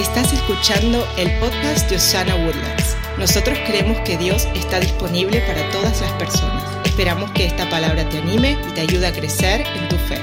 Estás escuchando el podcast de Osana Woodlands. Nosotros creemos que Dios está disponible para todas las personas. Esperamos que esta palabra te anime y te ayude a crecer en tu fe.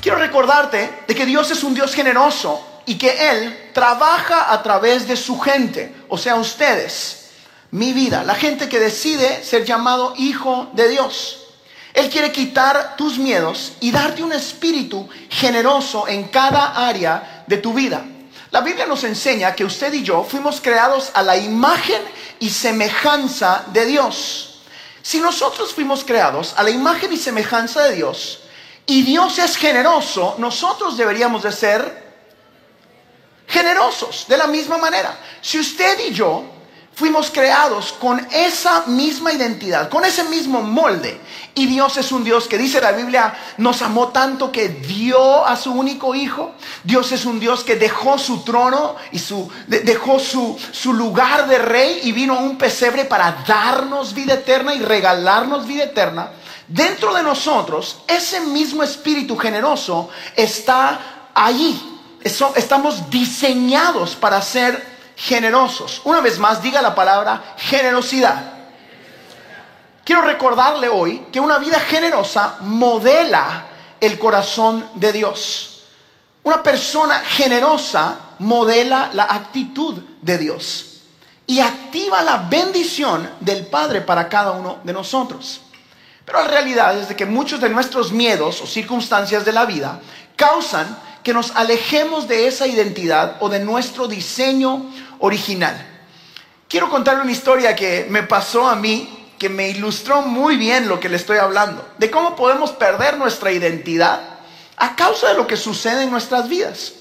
Quiero recordarte de que Dios es un Dios generoso y que Él trabaja a través de su gente, o sea, ustedes, mi vida, la gente que decide ser llamado hijo de Dios. Él quiere quitar tus miedos y darte un espíritu generoso en cada área de tu vida. La Biblia nos enseña que usted y yo fuimos creados a la imagen y semejanza de Dios. Si nosotros fuimos creados a la imagen y semejanza de Dios y Dios es generoso, nosotros deberíamos de ser generosos de la misma manera. Si usted y yo fuimos creados con esa misma identidad, con ese mismo molde. Y Dios es un Dios que dice la Biblia, nos amó tanto que dio a su único hijo. Dios es un Dios que dejó su trono y su, dejó su, su lugar de rey y vino a un pesebre para darnos vida eterna y regalarnos vida eterna. Dentro de nosotros, ese mismo espíritu generoso está allí. Estamos diseñados para ser generosos. Una vez más, diga la palabra generosidad. Quiero recordarle hoy que una vida generosa modela el corazón de Dios. Una persona generosa modela la actitud de Dios y activa la bendición del Padre para cada uno de nosotros. Pero la realidad es de que muchos de nuestros miedos o circunstancias de la vida causan que nos alejemos de esa identidad o de nuestro diseño original. Quiero contarle una historia que me pasó a mí, que me ilustró muy bien lo que le estoy hablando, de cómo podemos perder nuestra identidad a causa de lo que sucede en nuestras vidas.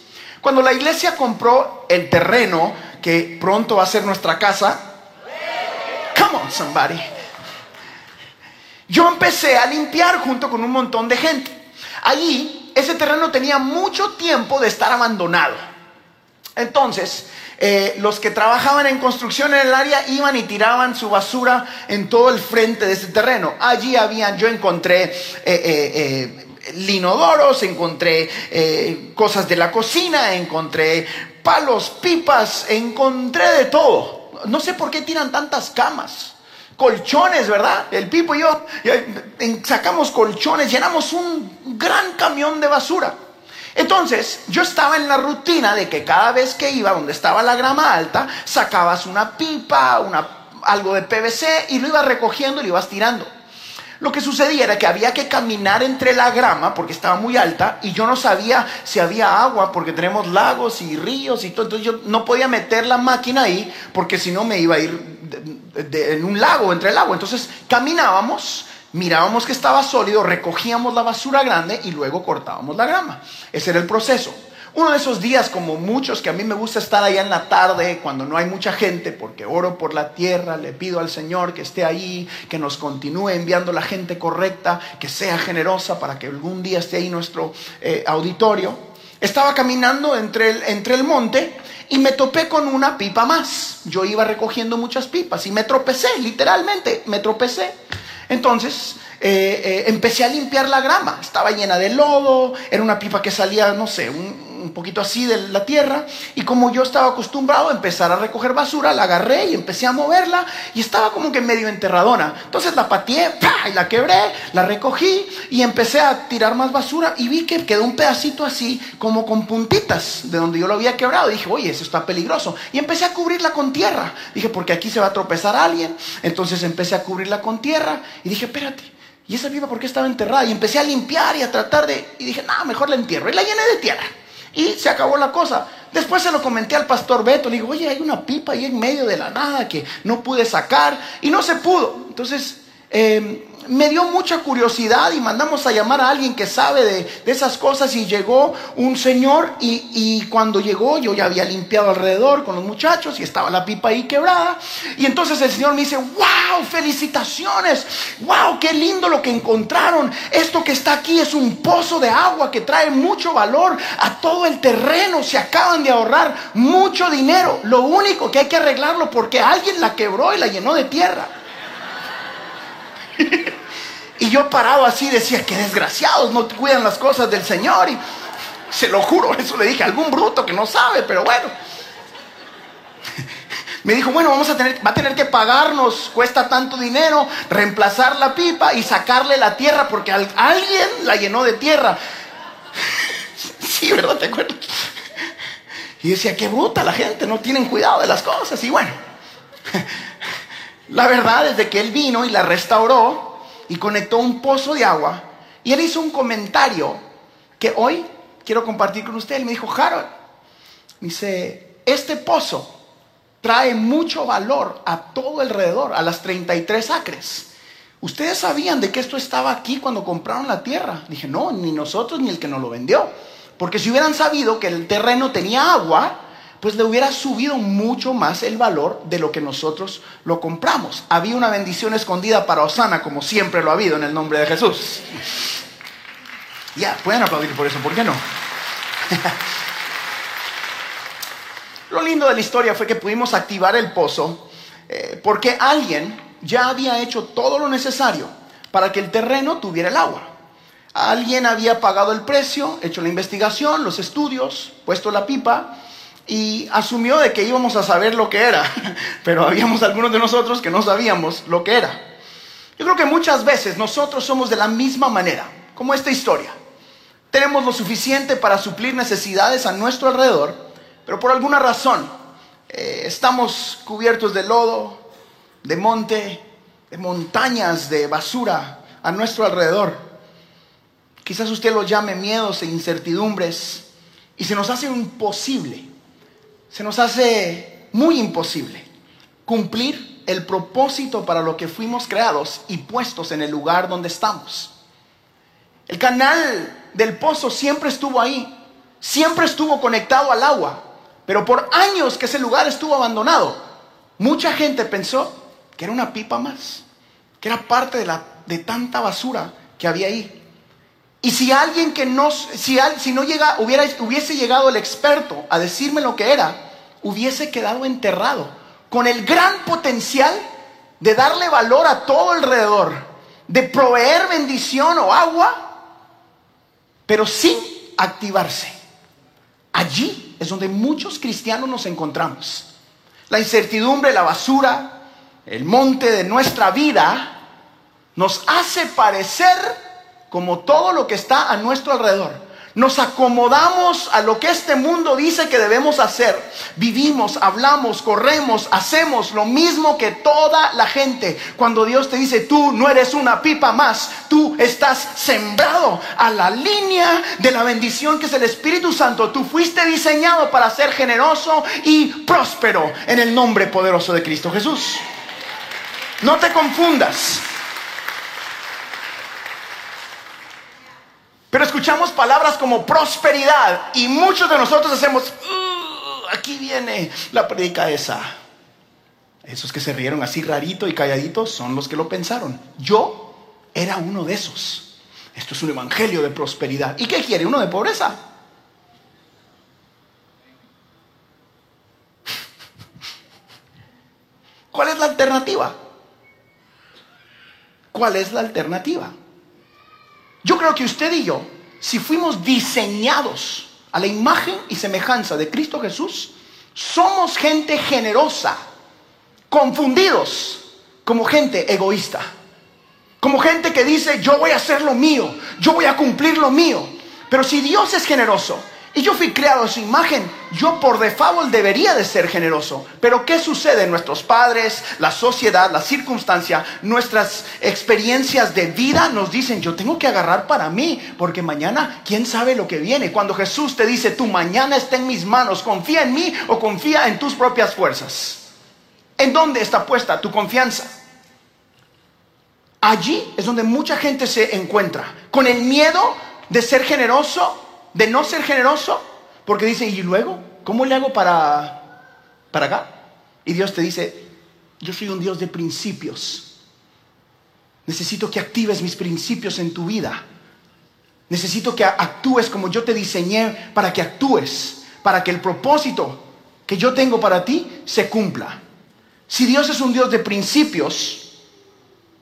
Cuando la iglesia compró el terreno que pronto va a ser nuestra casa, come on somebody, yo empecé a limpiar junto con un montón de gente. Allí ese terreno tenía mucho tiempo de estar abandonado. Entonces, eh, los que trabajaban en construcción en el área iban y tiraban su basura en todo el frente de ese terreno. Allí habían, yo encontré eh, eh, linodoros, encontré cosas de la cocina, encontré palos, pipas, encontré de todo. No sé por qué tiran tantas camas colchones, ¿verdad? El Pipo y yo sacamos colchones, llenamos un gran camión de basura. Entonces, yo estaba en la rutina de que cada vez que iba donde estaba la grama alta, sacabas una pipa, una, algo de PVC y lo ibas recogiendo y lo ibas tirando. Lo que sucedía era que había que caminar entre la grama porque estaba muy alta y yo no sabía si había agua porque tenemos lagos y ríos y todo. Entonces yo no podía meter la máquina ahí porque si no me iba a ir en un lago, entre el agua. Entonces caminábamos, mirábamos que estaba sólido, recogíamos la basura grande y luego cortábamos la grama. Ese era el proceso. Uno de esos días, como muchos, que a mí me gusta estar allá en la tarde, cuando no hay mucha gente, porque oro por la tierra, le pido al Señor que esté ahí, que nos continúe enviando la gente correcta, que sea generosa para que algún día esté ahí nuestro eh, auditorio. Estaba caminando entre el, entre el monte y me topé con una pipa más. Yo iba recogiendo muchas pipas y me tropecé, literalmente, me tropecé. Entonces eh, eh, empecé a limpiar la grama, estaba llena de lodo, era una pipa que salía, no sé, un, un poquito así de la tierra y como yo estaba acostumbrado a empezar a recoger basura, la agarré y empecé a moverla y estaba como que medio enterradona. Entonces la pateé y la quebré, la recogí y empecé a tirar más basura y vi que quedó un pedacito así como con puntitas de donde yo lo había quebrado. dije, oye, eso está peligroso. Y empecé a cubrirla con tierra. Dije, porque aquí se va a tropezar alguien. Entonces empecé a cubrirla con tierra y dije, espérate. ¿Y esa pipa por qué estaba enterrada? Y empecé a limpiar y a tratar de... Y dije, no, mejor la entierro. Y la llené de tierra. Y se acabó la cosa. Después se lo comenté al pastor Beto. Le digo, oye, hay una pipa ahí en medio de la nada que no pude sacar. Y no se pudo. Entonces, eh, me dio mucha curiosidad y mandamos a llamar a alguien que sabe de, esas cosas y llegó un señor y, y, cuando llegó yo ya había limpiado alrededor con los muchachos y estaba la pipa ahí quebrada. Y entonces el señor me dice, wow, felicitaciones, wow, qué lindo lo que encontraron, esto que está aquí es un pozo de agua que trae mucho valor a todo el terreno, se acaban de ahorrar mucho dinero, lo único que hay que arreglarlo porque alguien la quebró y la llenó de tierra. Y yo parado así decía, qué desgraciados, no cuidan las cosas del Señor. Y Se lo juro, eso le dije, algún bruto que no sabe, pero bueno. Me dijo, bueno, vamos a tener, va a tener que pagarnos, cuesta tanto dinero, reemplazar la pipa y sacarle la tierra, porque alguien la llenó de tierra. Sí, ¿verdad? ¿Te acuerdas? Y decía, qué bruta la gente, no tienen cuidado de las cosas. Y bueno, la verdad es de que él vino y la restauró y conectó un pozo de agua. Y él hizo un comentario que hoy quiero compartir con usted. Él me dijo, Harold, dice, este pozo trae mucho valor a todo alrededor, a las 33 acres. ¿Ustedes sabían de que esto estaba aquí cuando compraron la tierra? Dije, no, ni nosotros ni el que nos lo vendió. Porque si hubieran sabido que el terreno tenía agua, pues le hubiera subido mucho más el valor de lo que nosotros lo compramos. Había una bendición escondida para Osana, como siempre lo ha habido en el nombre de Jesús. Ya, pueden aplaudir por eso, ¿por qué no? Lo lindo de la historia fue que pudimos activar el pozo eh, porque alguien ya había hecho todo lo necesario para que el terreno tuviera el agua. Alguien había pagado el precio, hecho la investigación, los estudios, puesto la pipa y asumió de que íbamos a saber lo que era, pero habíamos algunos de nosotros que no sabíamos lo que era. Yo creo que muchas veces nosotros somos de la misma manera, como esta historia. Tenemos lo suficiente para suplir necesidades a nuestro alrededor, pero por alguna razón eh, estamos cubiertos de lodo, de monte, de montañas de basura a nuestro alrededor. Quizás usted lo llame miedos e incertidumbres y se nos hace imposible, se nos hace muy imposible cumplir el propósito para lo que fuimos creados y puestos en el lugar donde estamos. El canal del pozo siempre estuvo ahí, siempre estuvo conectado al agua, pero por años que ese lugar estuvo abandonado, mucha gente pensó que era una pipa más, que era parte de, la, de tanta basura que había ahí. Y si alguien que no, si, si no llega, hubiera, hubiese llegado el experto a decirme lo que era, hubiese quedado enterrado, con el gran potencial de darle valor a todo alrededor, de proveer bendición o agua, pero sin activarse. Allí es donde muchos cristianos nos encontramos. La incertidumbre, la basura, el monte de nuestra vida nos hace parecer como todo lo que está a nuestro alrededor nos acomodamos a lo que este mundo dice que debemos hacer. Vivimos, hablamos, corremos, hacemos lo mismo que toda la gente. Cuando Dios te dice, tú no eres una pipa más, tú estás sembrado a la línea de la bendición que es el Espíritu Santo. Tú fuiste diseñado para ser generoso y próspero en el nombre poderoso de Cristo Jesús. No te confundas. Pero escuchamos palabras como prosperidad y muchos de nosotros hacemos, aquí viene la predica esa. Esos que se rieron así rarito y calladitos son los que lo pensaron. Yo era uno de esos. Esto es un evangelio de prosperidad. ¿Y qué quiere? Uno de pobreza. ¿Cuál es la alternativa? ¿Cuál es la alternativa? Yo creo que usted y yo, si fuimos diseñados a la imagen y semejanza de Cristo Jesús, somos gente generosa, confundidos como gente egoísta, como gente que dice, yo voy a hacer lo mío, yo voy a cumplir lo mío. Pero si Dios es generoso, y yo fui creado a su imagen. Yo por default debería de ser generoso. Pero ¿qué sucede? Nuestros padres, la sociedad, la circunstancia, nuestras experiencias de vida nos dicen, yo tengo que agarrar para mí, porque mañana, ¿quién sabe lo que viene? Cuando Jesús te dice, tu mañana está en mis manos, confía en mí o confía en tus propias fuerzas. ¿En dónde está puesta tu confianza? Allí es donde mucha gente se encuentra, con el miedo de ser generoso de no ser generoso, porque dice, ¿y luego? ¿Cómo le hago para, para acá? Y Dios te dice, yo soy un Dios de principios. Necesito que actives mis principios en tu vida. Necesito que actúes como yo te diseñé para que actúes, para que el propósito que yo tengo para ti se cumpla. Si Dios es un Dios de principios,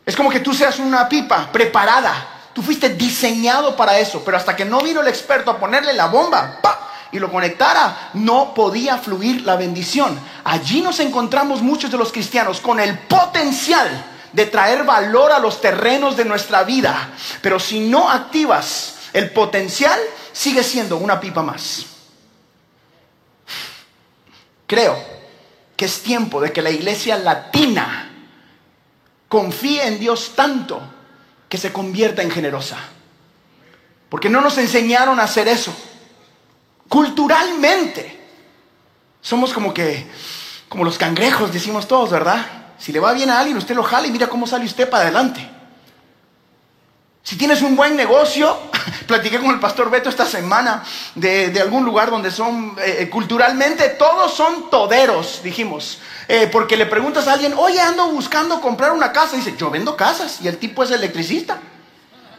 es como que tú seas una pipa preparada Tú fuiste diseñado para eso, pero hasta que no vino el experto a ponerle la bomba y lo conectara, no podía fluir la bendición. Allí nos encontramos muchos de los cristianos con el potencial de traer valor a los terrenos de nuestra vida, pero si no activas el potencial, sigue siendo una pipa más. Creo que es tiempo de que la iglesia latina confíe en Dios tanto que se convierta en generosa. Porque no nos enseñaron a hacer eso. Culturalmente. Somos como que, como los cangrejos, decimos todos, ¿verdad? Si le va bien a alguien, usted lo jala y mira cómo sale usted para adelante. Si tienes un buen negocio, platiqué con el pastor Beto esta semana de, algún lugar donde son, eh, eh, culturalmente, todos son toderos, dijimos. Eh, porque le preguntas a alguien, oye, ando buscando comprar una casa. Y dice, yo vendo casas. Y el tipo es electricista.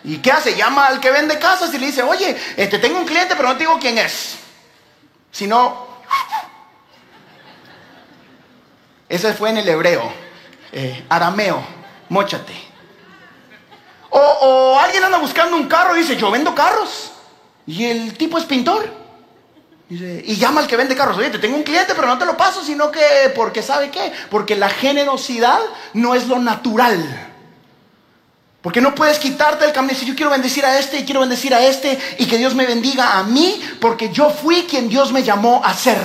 ¿Y qué hace? Llama al que vende casas y le dice, oye, te tengo un cliente, pero no te digo quién es. Si no, ese fue en el hebreo, arameo, mochate. O, alguien anda buscando un carro y dice, yo vendo carros. Y el tipo es pintor. y llama al que vende carros, oye, te tengo un cliente, pero no te lo paso, sino que, porque sabe qué, porque la generosidad no es lo natural. Porque no puedes quitarte el camino y decir, yo quiero bendecir a este y quiero bendecir a este y que Dios me bendiga a mí, porque yo fui quien Dios me llamó a ser.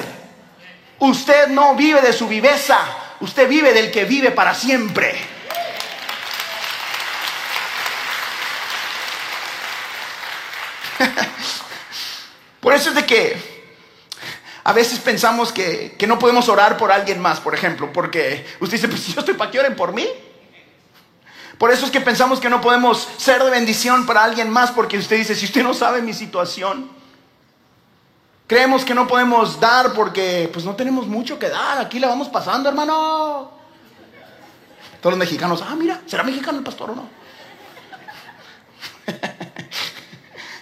Usted no vive de su viveza, usted vive del que vive para siempre. Por eso es de que a veces pensamos que, no podemos orar por alguien más, por ejemplo, porque usted dice, pues yo estoy para que oren por mí. Por eso es que pensamos que no podemos ser de bendición para alguien más, porque usted dice, si usted no sabe mi situación, creemos que no podemos dar porque pues no tenemos mucho que dar, aquí la vamos pasando, hermano. Todos los mexicanos, ah, mira, ¿será mexicano el pastor o no?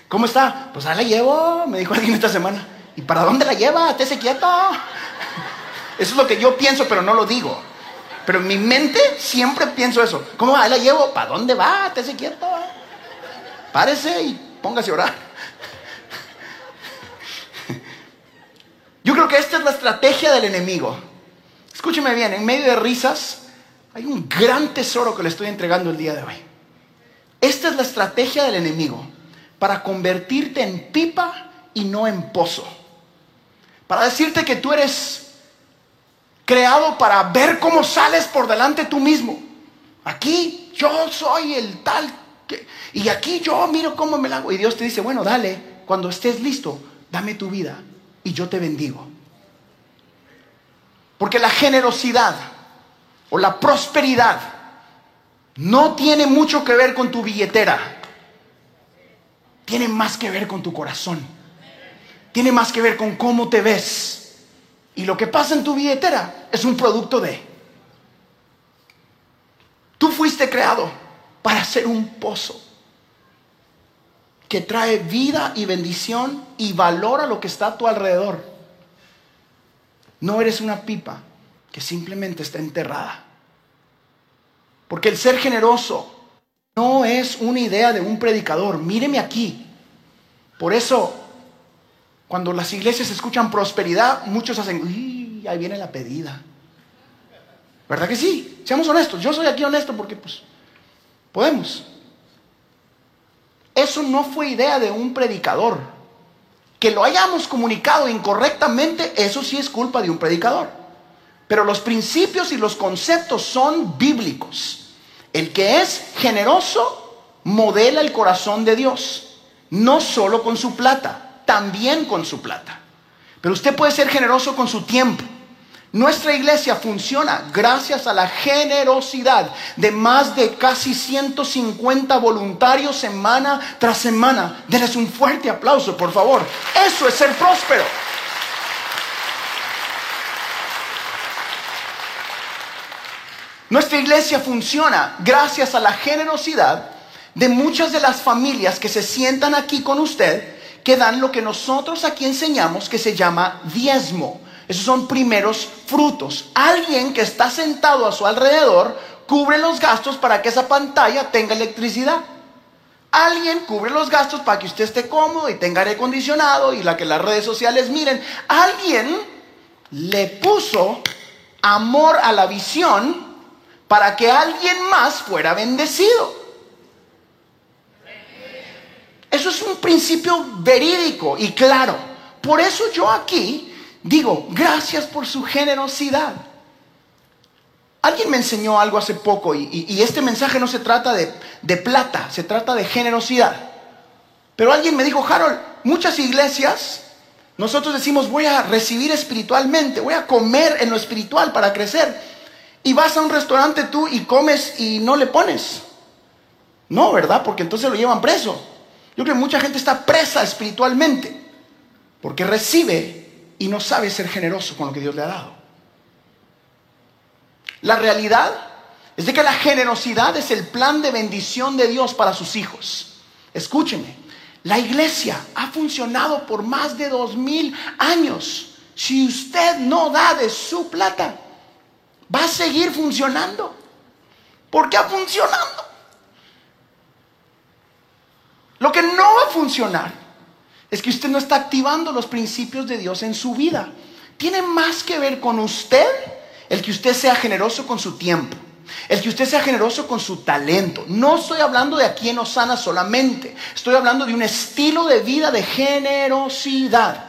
¿Cómo está? Pues ahí la llevo, me dijo alguien esta semana. ¿Y para dónde la lleva? Estése quieto. Eso es lo que yo pienso, pero no lo digo. Pero en mi mente siempre pienso eso. ¿Cómo va? La llevo. ¿Para dónde va? Estése quieto. Párese y póngase a orar. Yo creo que esta es la estrategia del enemigo. Escúcheme bien, en medio de risas hay un gran tesoro que le estoy entregando el día de hoy. Esta es la estrategia del enemigo para convertirte en pipa y no en pozo. Para decirte que tú eres creado para ver cómo sales por delante tú mismo. Aquí yo soy el tal y aquí yo miro cómo me la hago. Y Dios te dice, bueno, dale, cuando estés listo, dame tu vida y yo te bendigo. Porque la generosidad o la prosperidad no tiene mucho que ver con tu billetera tiene más que ver con tu corazón. Tiene más que ver con cómo te ves. Y lo que pasa en tu billetera es un producto de... Tú fuiste creado para ser un pozo que trae vida y bendición y valora lo que está a tu alrededor. No eres una pipa que simplemente está enterrada. Porque el ser generoso no es una idea de un predicador. Míreme aquí. Por eso, cuando las iglesias escuchan prosperidad, muchos hacen, uy, ahí viene la pedida. ¿Verdad que sí? Seamos honestos. Yo soy aquí honesto porque pues podemos. Eso no fue idea de un predicador. Que lo hayamos comunicado incorrectamente, eso sí es culpa de un predicador. Pero los principios y los conceptos son bíblicos. El que es generoso modela el corazón de Dios, no solo con su plata, también con su plata. Pero usted puede ser generoso con su tiempo. Nuestra iglesia funciona gracias a la generosidad de más de casi 150 voluntarios semana tras semana. Denles un fuerte aplauso, por favor. Eso es ser próspero. Nuestra iglesia funciona gracias a la generosidad de muchas de las familias que se sientan aquí con usted, que dan lo que nosotros aquí enseñamos que se llama diezmo. Esos son primeros frutos. Alguien que está sentado a su alrededor cubre los gastos para que esa pantalla tenga electricidad. Alguien cubre los gastos para que usted esté cómodo y tenga aire acondicionado y la que las redes sociales miren. Alguien le puso amor a la visión para que alguien más fuera bendecido. Eso es un principio verídico y claro. Por eso yo aquí digo, gracias por su generosidad. Alguien me enseñó algo hace poco y, este mensaje no se trata de, de plata, se trata de generosidad. Pero alguien me dijo, Harold, muchas iglesias, nosotros decimos, voy a recibir espiritualmente, voy a comer en lo espiritual para crecer. Y vas a un restaurante tú y comes y no le pones. No, ¿verdad? Porque entonces lo llevan preso. Yo creo que mucha gente está presa espiritualmente porque recibe y no sabe ser generoso con lo que Dios le ha dado. La realidad es de que la generosidad es el plan de bendición de Dios para sus hijos. Escúcheme, la iglesia ha funcionado por más de dos mil años. Si usted no da de su plata, va a seguir funcionando. Porque ha funcionando. Lo que no va a funcionar es que usted no está activando los principios de Dios en su vida. Tiene más que ver con usted el que usted sea generoso con su tiempo, el que usted sea generoso con su talento. No estoy hablando de aquí en Osana solamente, estoy hablando de un estilo de vida de generosidad.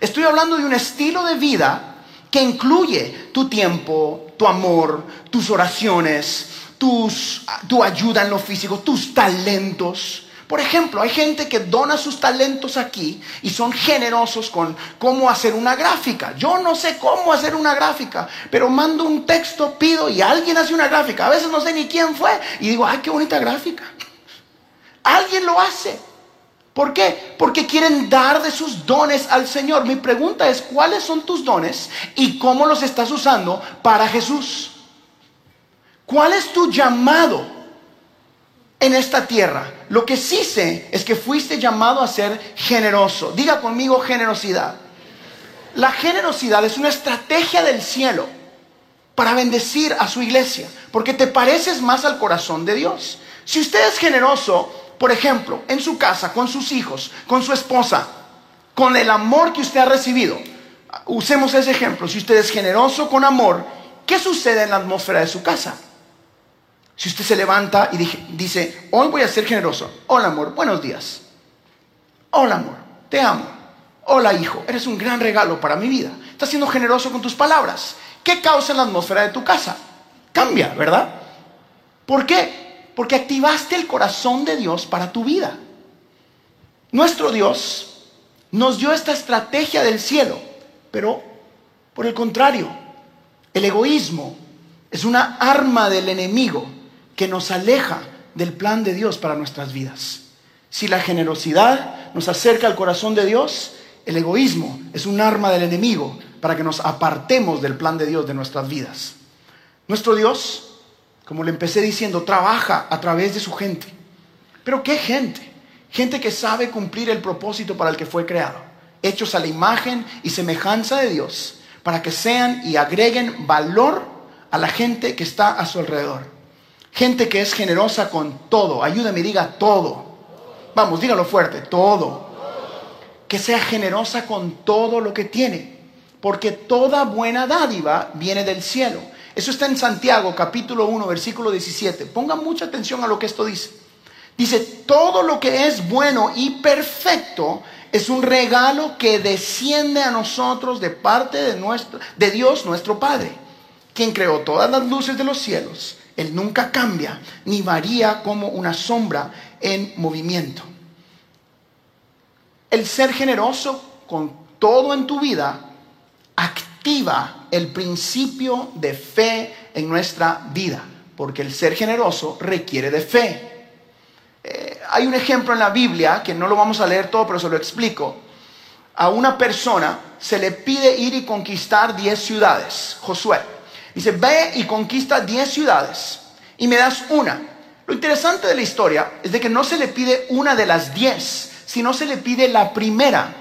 Estoy hablando de un estilo de vida que incluye tu tiempo, tu amor, tus oraciones, tu ayuda en lo físico, tus talentos. Por ejemplo, hay gente que dona sus talentos aquí y son generosos con cómo hacer una gráfica. Yo no sé cómo hacer una gráfica, pero mando un texto, pido y alguien hace una gráfica. A veces no sé ni quién fue y digo, ay, qué bonita gráfica. Alguien lo hace. ¿Por qué? Porque quieren dar de sus dones al Señor. Mi pregunta es, ¿cuáles son tus dones y cómo los estás usando para Jesús? ¿Cuál es tu llamado? En esta tierra. Lo que sí sé es que fuiste llamado a ser generoso. Diga conmigo generosidad. La generosidad es una estrategia del cielo para bendecir a su iglesia, porque te pareces más al corazón de Dios. Si usted es generoso, por ejemplo, en su casa, con sus hijos, con su esposa, con el amor que usted ha recibido, usemos ese ejemplo, si usted es generoso con amor, ¿qué sucede en la atmósfera de su casa? Si usted se levanta y dice, hoy voy a ser generoso. Hola amor, buenos días. Hola amor, te amo. Hola hijo, eres un gran regalo para mi vida. Estás siendo generoso con tus palabras. ¿Qué causa en la atmósfera de tu casa? Cambia, ¿verdad? ¿Por qué? Porque activaste el corazón de Dios para tu vida. Nuestro Dios nos dio esta estrategia del cielo, pero por el contrario, el egoísmo es una arma del enemigo que nos aleja del plan de Dios para nuestras vidas. Si la generosidad nos acerca al corazón de Dios, el egoísmo es un arma del enemigo para que nos apartemos del plan de Dios de nuestras vidas. Nuestro Dios, como le empecé diciendo, trabaja a través de su gente. Pero ¿qué gente? Gente que sabe cumplir el propósito para el que fue creado, hechos a la imagen y semejanza de Dios, para que sean y agreguen valor a la gente que está a su alrededor. Gente que es generosa con todo. Ayúdame, diga todo. Vamos, dígalo fuerte, todo. Que sea generosa con todo lo que tiene. Porque toda buena dádiva viene del cielo. Eso está en Santiago capítulo 1, versículo 17. Pongan mucha atención a lo que esto dice. Dice, todo lo que es bueno y perfecto es un regalo que desciende a nosotros de parte de, nuestro, de Dios nuestro Padre, quien creó todas las luces de los cielos él nunca cambia ni varía como una sombra en movimiento. El ser generoso con todo en tu vida activa el principio de fe en nuestra vida, porque el ser generoso requiere de fe. Eh, hay un ejemplo en la Biblia, que no lo vamos a leer todo, pero se lo explico. A una persona se le pide ir y conquistar 10 ciudades, Josué. Dice, ve y conquista 10 ciudades y me das una. Lo interesante de la historia es de que no se le pide una de las 10, sino se le pide la primera.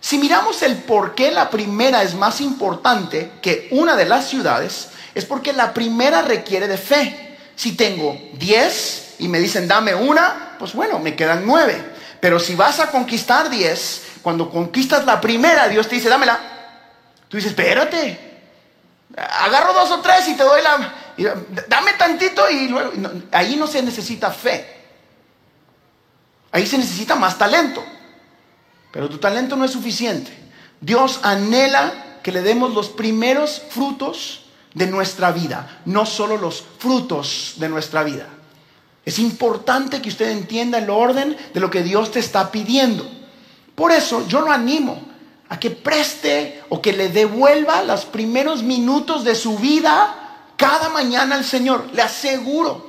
Si miramos el por qué la primera es más importante que una de las ciudades, es porque la primera requiere de fe. Si tengo 10 y me dicen dame una, pues bueno, me quedan nueve. Pero si vas a conquistar diez, cuando conquistas la primera, Dios te dice, dámela. Tú dices, espérate, agarro dos o tres y te doy la... Dame tantito y luego... ahí no se necesita fe. Ahí se necesita más talento. Pero tu talento no es suficiente. Dios anhela que le demos los primeros frutos de nuestra vida, no solo los frutos de nuestra vida. Es importante que usted entienda el orden de lo que Dios te está pidiendo. Por eso yo lo animo a que preste o que le devuelva los primeros minutos de su vida cada mañana al Señor. Le aseguro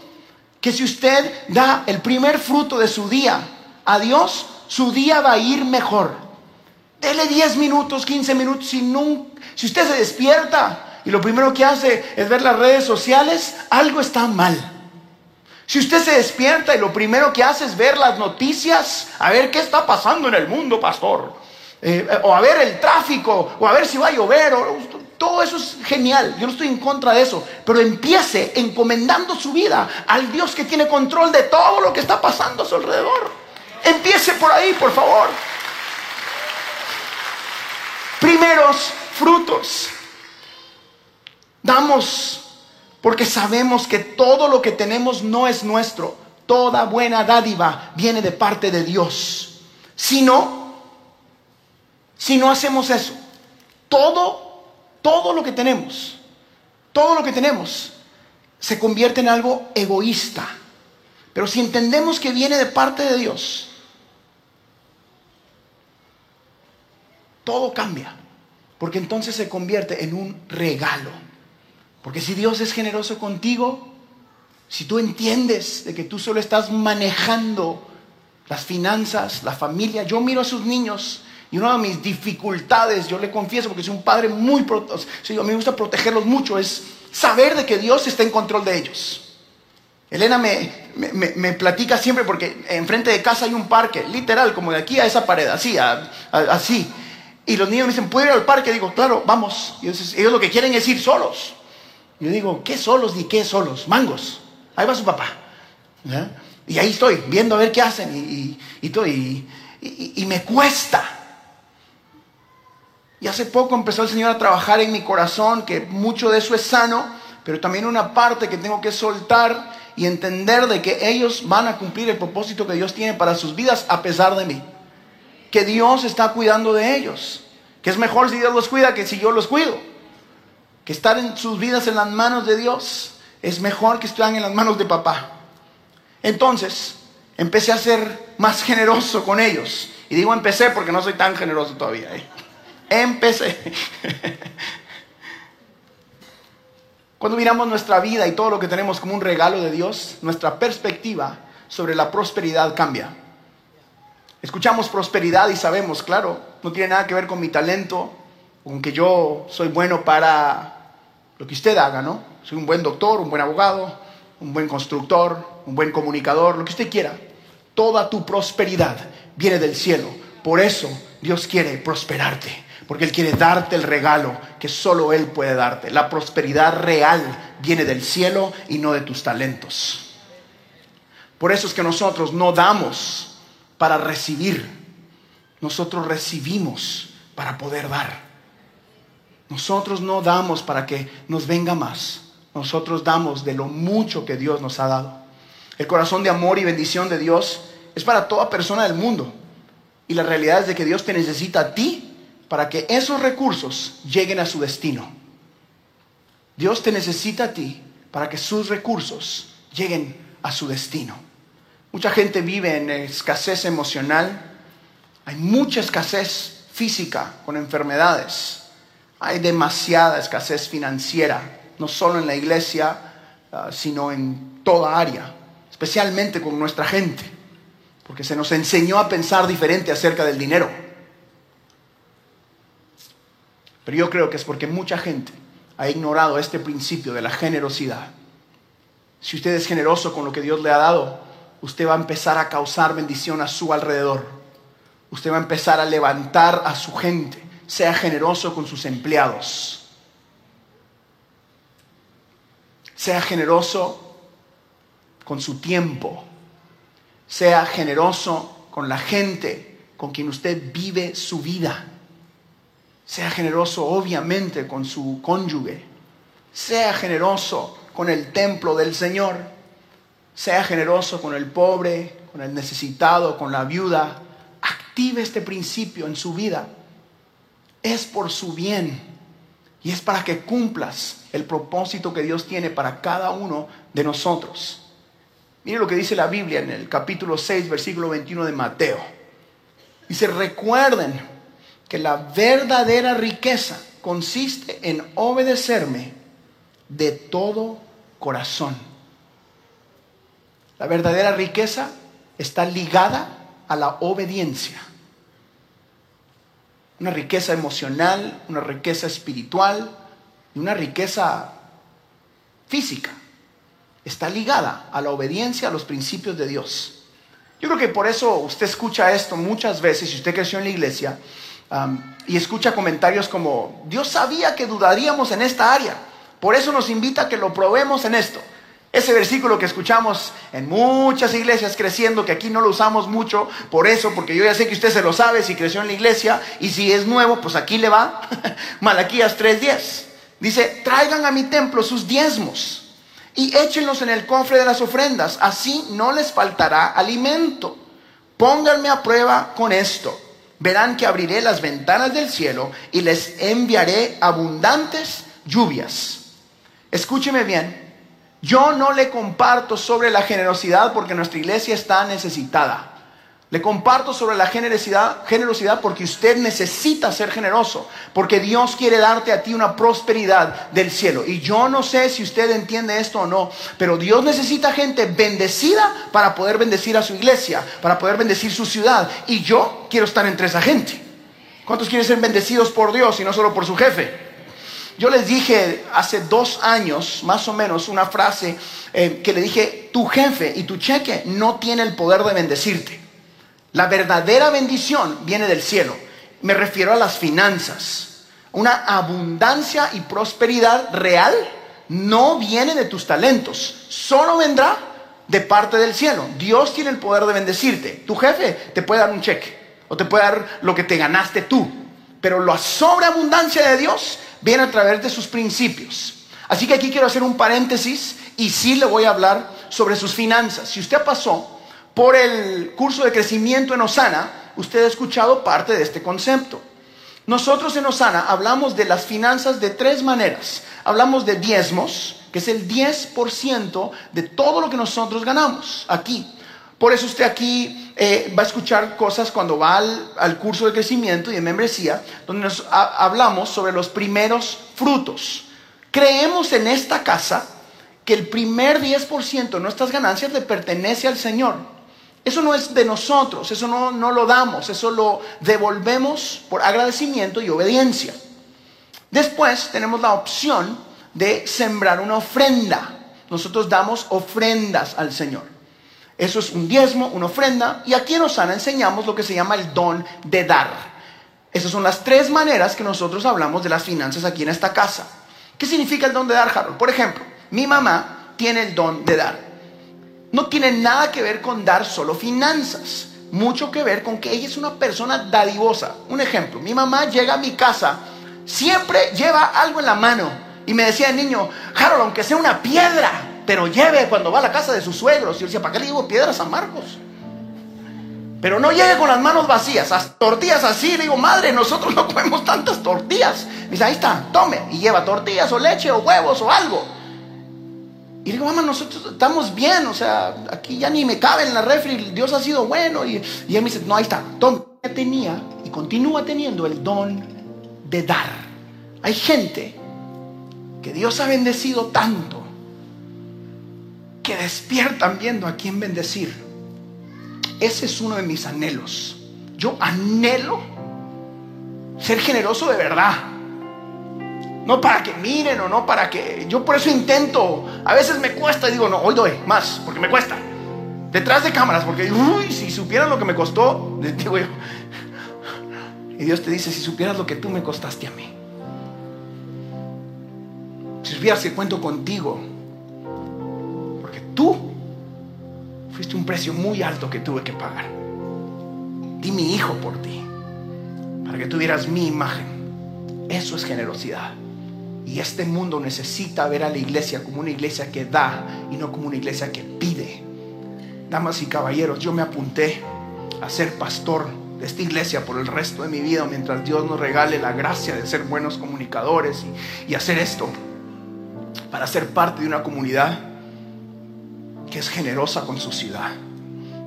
que si usted da el primer fruto de su día a Dios, su día va a ir mejor. Dele 10 minutos, 15 minutos. Si, si usted se despierta y lo primero que hace es ver las redes sociales, algo está mal. Si usted se despierta y lo primero que hace es ver las noticias, a ver qué está pasando en el mundo, pastor, eh, o a ver el tráfico, o a ver si va a llover, todo eso es genial, yo no estoy en contra de eso, pero empiece encomendando su vida al Dios que tiene control de todo lo que está pasando a su alrededor. Empiece por ahí, por favor primeros frutos. Damos porque sabemos que todo lo que tenemos no es nuestro. Toda buena dádiva viene de parte de Dios. Si no, si no hacemos eso, todo, todo lo que tenemos, todo lo que tenemos se convierte en algo egoísta. Pero si entendemos que viene de parte de Dios, todo cambia. Porque entonces se convierte en un regalo. Porque si Dios es generoso contigo, si tú entiendes de que tú solo estás manejando las finanzas, la familia, yo miro a sus niños y una de mis dificultades, yo le confieso porque soy un padre muy, o sea, me gusta protegerlos mucho, es saber de que Dios está en control de ellos. Elena me, me, platica siempre porque enfrente de casa hay un parque, literal, como de aquí a esa pared, así, así. Y los niños me dicen, ¿puedo ir al parque? digo, claro, vamos. Y ellos lo que quieren es ir solos. yo digo, ¿qué solos ni qué solos? Mangos. Ahí va su papá. Y ahí estoy, viendo a ver qué hacen y, y, y, me cuesta. Y hace poco empezó el Señor a trabajar en mi corazón, que mucho de eso es sano, pero también una parte que tengo que soltar y entender de que ellos van a cumplir el propósito que Dios tiene para sus vidas a pesar de mí que Dios está cuidando de ellos. Que es mejor si Dios los cuida que si yo los cuido. Que estar en sus vidas en las manos de Dios es mejor que estén en las manos de papá. Entonces, empecé a ser más generoso con ellos. Y digo empecé porque no soy tan generoso todavía. ¿eh? Empecé. Cuando miramos nuestra vida y todo lo que tenemos como un regalo de Dios, nuestra perspectiva sobre la prosperidad cambia. Escuchamos prosperidad y sabemos, claro, no tiene nada que ver con mi talento, con que yo soy bueno para lo que usted haga, ¿no? Soy un buen doctor, un buen abogado, un buen constructor, un buen comunicador, lo que usted quiera. Toda tu prosperidad viene del cielo. Por eso Dios quiere prosperarte, porque Él quiere darte el regalo que solo Él puede darte. La prosperidad real viene del cielo y no de tus talentos. Por eso es que nosotros no damos para recibir. Nosotros recibimos para poder dar. Nosotros no damos para que nos venga más. Nosotros damos de lo mucho que Dios nos ha dado. El corazón de amor y bendición de Dios es para toda persona del mundo. Y la realidad es de que Dios te necesita a ti para que esos recursos lleguen a su destino. Dios te necesita a ti para que sus recursos lleguen a su destino. Mucha gente vive en escasez emocional. Hay mucha escasez física con enfermedades. Hay demasiada escasez financiera, no solo en la iglesia, ah, sino en toda área, especialmente con nuestra gente, porque se nos enseñó a pensar diferente acerca del dinero. Pero yo creo que es porque mucha gente ha ignorado este principio de la generosidad. Si usted es generoso con lo que Dios le ha dado, usted va a empezar a causar bendición a su alrededor. Usted va a empezar a levantar a su gente. Sea generoso con sus empleados. Sea generoso con su tiempo. Sea generoso con la gente con quien usted vive su vida. Sea generoso obviamente con su cónyuge. Sea generoso con el templo del Señor. Sea generoso con el pobre, con el necesitado, con la viuda. Active este principio en su vida. Es por su bien y es para que cumplas el propósito que Dios tiene para cada uno de nosotros. Mire lo que dice la Biblia en el capítulo 6, versículo 21 de Mateo. Dice, recuerden que la verdadera riqueza consiste en obedecerme de todo corazón. La verdadera riqueza está ligada a la obediencia. Una riqueza emocional, una riqueza espiritual y una riqueza física. Está ligada a la obediencia a los principios de Dios. Yo creo que por eso usted escucha esto muchas veces, si usted creció en la iglesia, y escucha comentarios como, Dios sabía que dudaríamos en esta área, por eso nos invita a que lo probemos en esto. Ese versículo que escuchamos en muchas iglesias creciendo, que aquí no lo usamos mucho, por eso, porque yo ya sé que usted se lo sabe si creció en la iglesia, y si es nuevo, pues aquí le va, Malaquías 3.10. Dice, traigan a mi templo sus diezmos y échenlos en el cofre de las ofrendas, así no les faltará alimento. Pónganme a prueba con esto. Verán que abriré las ventanas del cielo y les enviaré abundantes lluvias. Escúcheme bien, yo no le comparto sobre la generosidad porque nuestra iglesia está necesitada. Le comparto sobre la generosidad, porque usted necesita ser generoso, porque Dios quiere darte a ti una prosperidad del cielo. Y yo no sé si usted entiende esto o no, pero Dios necesita gente bendecida para poder bendecir a su iglesia, para poder bendecir su ciudad. Y yo quiero estar entre esa gente. ¿Cuántos quieren ser bendecidos por Dios y no solo por su jefe? Yo les dije hace dos años, más o menos, una frase eh, que le dije, tu jefe y tu cheque no tiene el poder de bendecirte. La verdadera bendición viene del cielo. Me refiero a las finanzas. Una abundancia y prosperidad real no viene de tus talentos, solo vendrá de parte del cielo. Dios tiene el poder de bendecirte. Tu jefe te puede dar un cheque o te puede dar lo que te ganaste tú, pero la sobreabundancia de Dios viene a través de sus principios. Así que aquí quiero hacer un paréntesis y sí le voy a hablar sobre sus finanzas. Si usted pasó por el curso de crecimiento en Osana, usted ha escuchado parte de este concepto. Nosotros en Osana hablamos de las finanzas de tres maneras. Hablamos de diezmos, que es el 10% de todo lo que nosotros ganamos aquí. Por eso usted aquí eh, va a escuchar cosas cuando va al, curso de crecimiento y de membresía, donde nos hablamos sobre los primeros frutos. Creemos en esta casa que el primer 10% de nuestras ganancias le pertenece al Señor. Eso no es de nosotros, eso no, no lo damos, eso lo devolvemos por agradecimiento y obediencia. Después tenemos la opción de sembrar una ofrenda. Nosotros damos ofrendas al Señor. Eso es un diezmo, una ofrenda. Y aquí en Osana enseñamos lo que se llama el don de dar. Esas son las tres maneras que nosotros hablamos de las finanzas aquí en esta casa. ¿Qué significa el don de dar, Harold? Por ejemplo, mi mamá tiene el don de dar. No tiene nada que ver con dar solo finanzas. Mucho que ver con que ella es una persona dadivosa. Un ejemplo, mi mamá llega a mi casa, siempre lleva algo en la mano. Y me decía el niño, Harold, aunque sea una piedra, pero lleve cuando va a la casa de sus suegros. Y yo decía, ¿para qué le llevo piedras a Marcos? Pero no llegue con las manos vacías, tortillas así. Le digo, madre, nosotros no comemos tantas tortillas. Me dice, ahí está, tome. Y lleva tortillas o leche o huevos o algo. Y le digo, mamá, nosotros estamos bien. O sea, aquí ya ni me cabe en la refri. Dios ha sido bueno. Y, y él me dice, no, ahí está, tome. Tenía y continúa teniendo el don de dar. Hay gente que Dios ha bendecido tanto que despiertan viendo a quién bendecir. Ese es uno de mis anhelos. Yo anhelo ser generoso de verdad. No para que miren o no para que... Yo por eso intento. A veces me cuesta y digo, no, hoy doy más, porque me cuesta. Detrás de cámaras, porque, uy, si supieran lo que me costó, yo. Y Dios te dice, si supieras lo que tú me costaste a mí. Si supieras que cuento contigo, tú Fuiste un precio muy alto que tuve que pagar. Di mi hijo por ti, para que tuvieras mi imagen. Eso es generosidad. Y este mundo necesita ver a la iglesia como una iglesia que da y no como una iglesia que pide. Damas y caballeros, yo me apunté a ser pastor de esta iglesia por el resto de mi vida mientras Dios nos regale la gracia de ser buenos comunicadores y, hacer esto para ser parte de una comunidad que es generosa con su ciudad.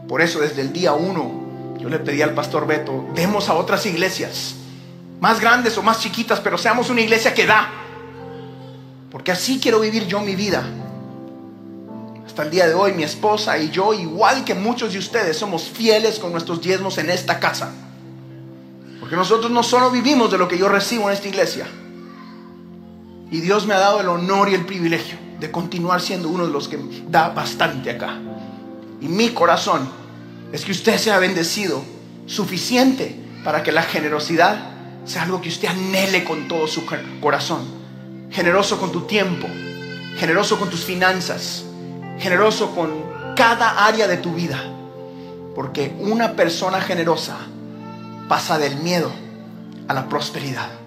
Por eso desde el día uno yo le pedí al pastor Beto, demos a otras iglesias, más grandes o más chiquitas, pero seamos una iglesia que da. Porque así quiero vivir yo mi vida. Hasta el día de hoy mi esposa y yo, igual que muchos de ustedes, somos fieles con nuestros diezmos en esta casa. Porque nosotros no solo vivimos de lo que yo recibo en esta iglesia. Y Dios me ha dado el honor y el privilegio de continuar siendo uno de los que da bastante acá. Y mi corazón es que usted sea bendecido suficiente para que la generosidad sea algo que usted anhele con todo su corazón. Generoso con tu tiempo, generoso con tus finanzas, generoso con cada área de tu vida. Porque una persona generosa pasa del miedo a la prosperidad.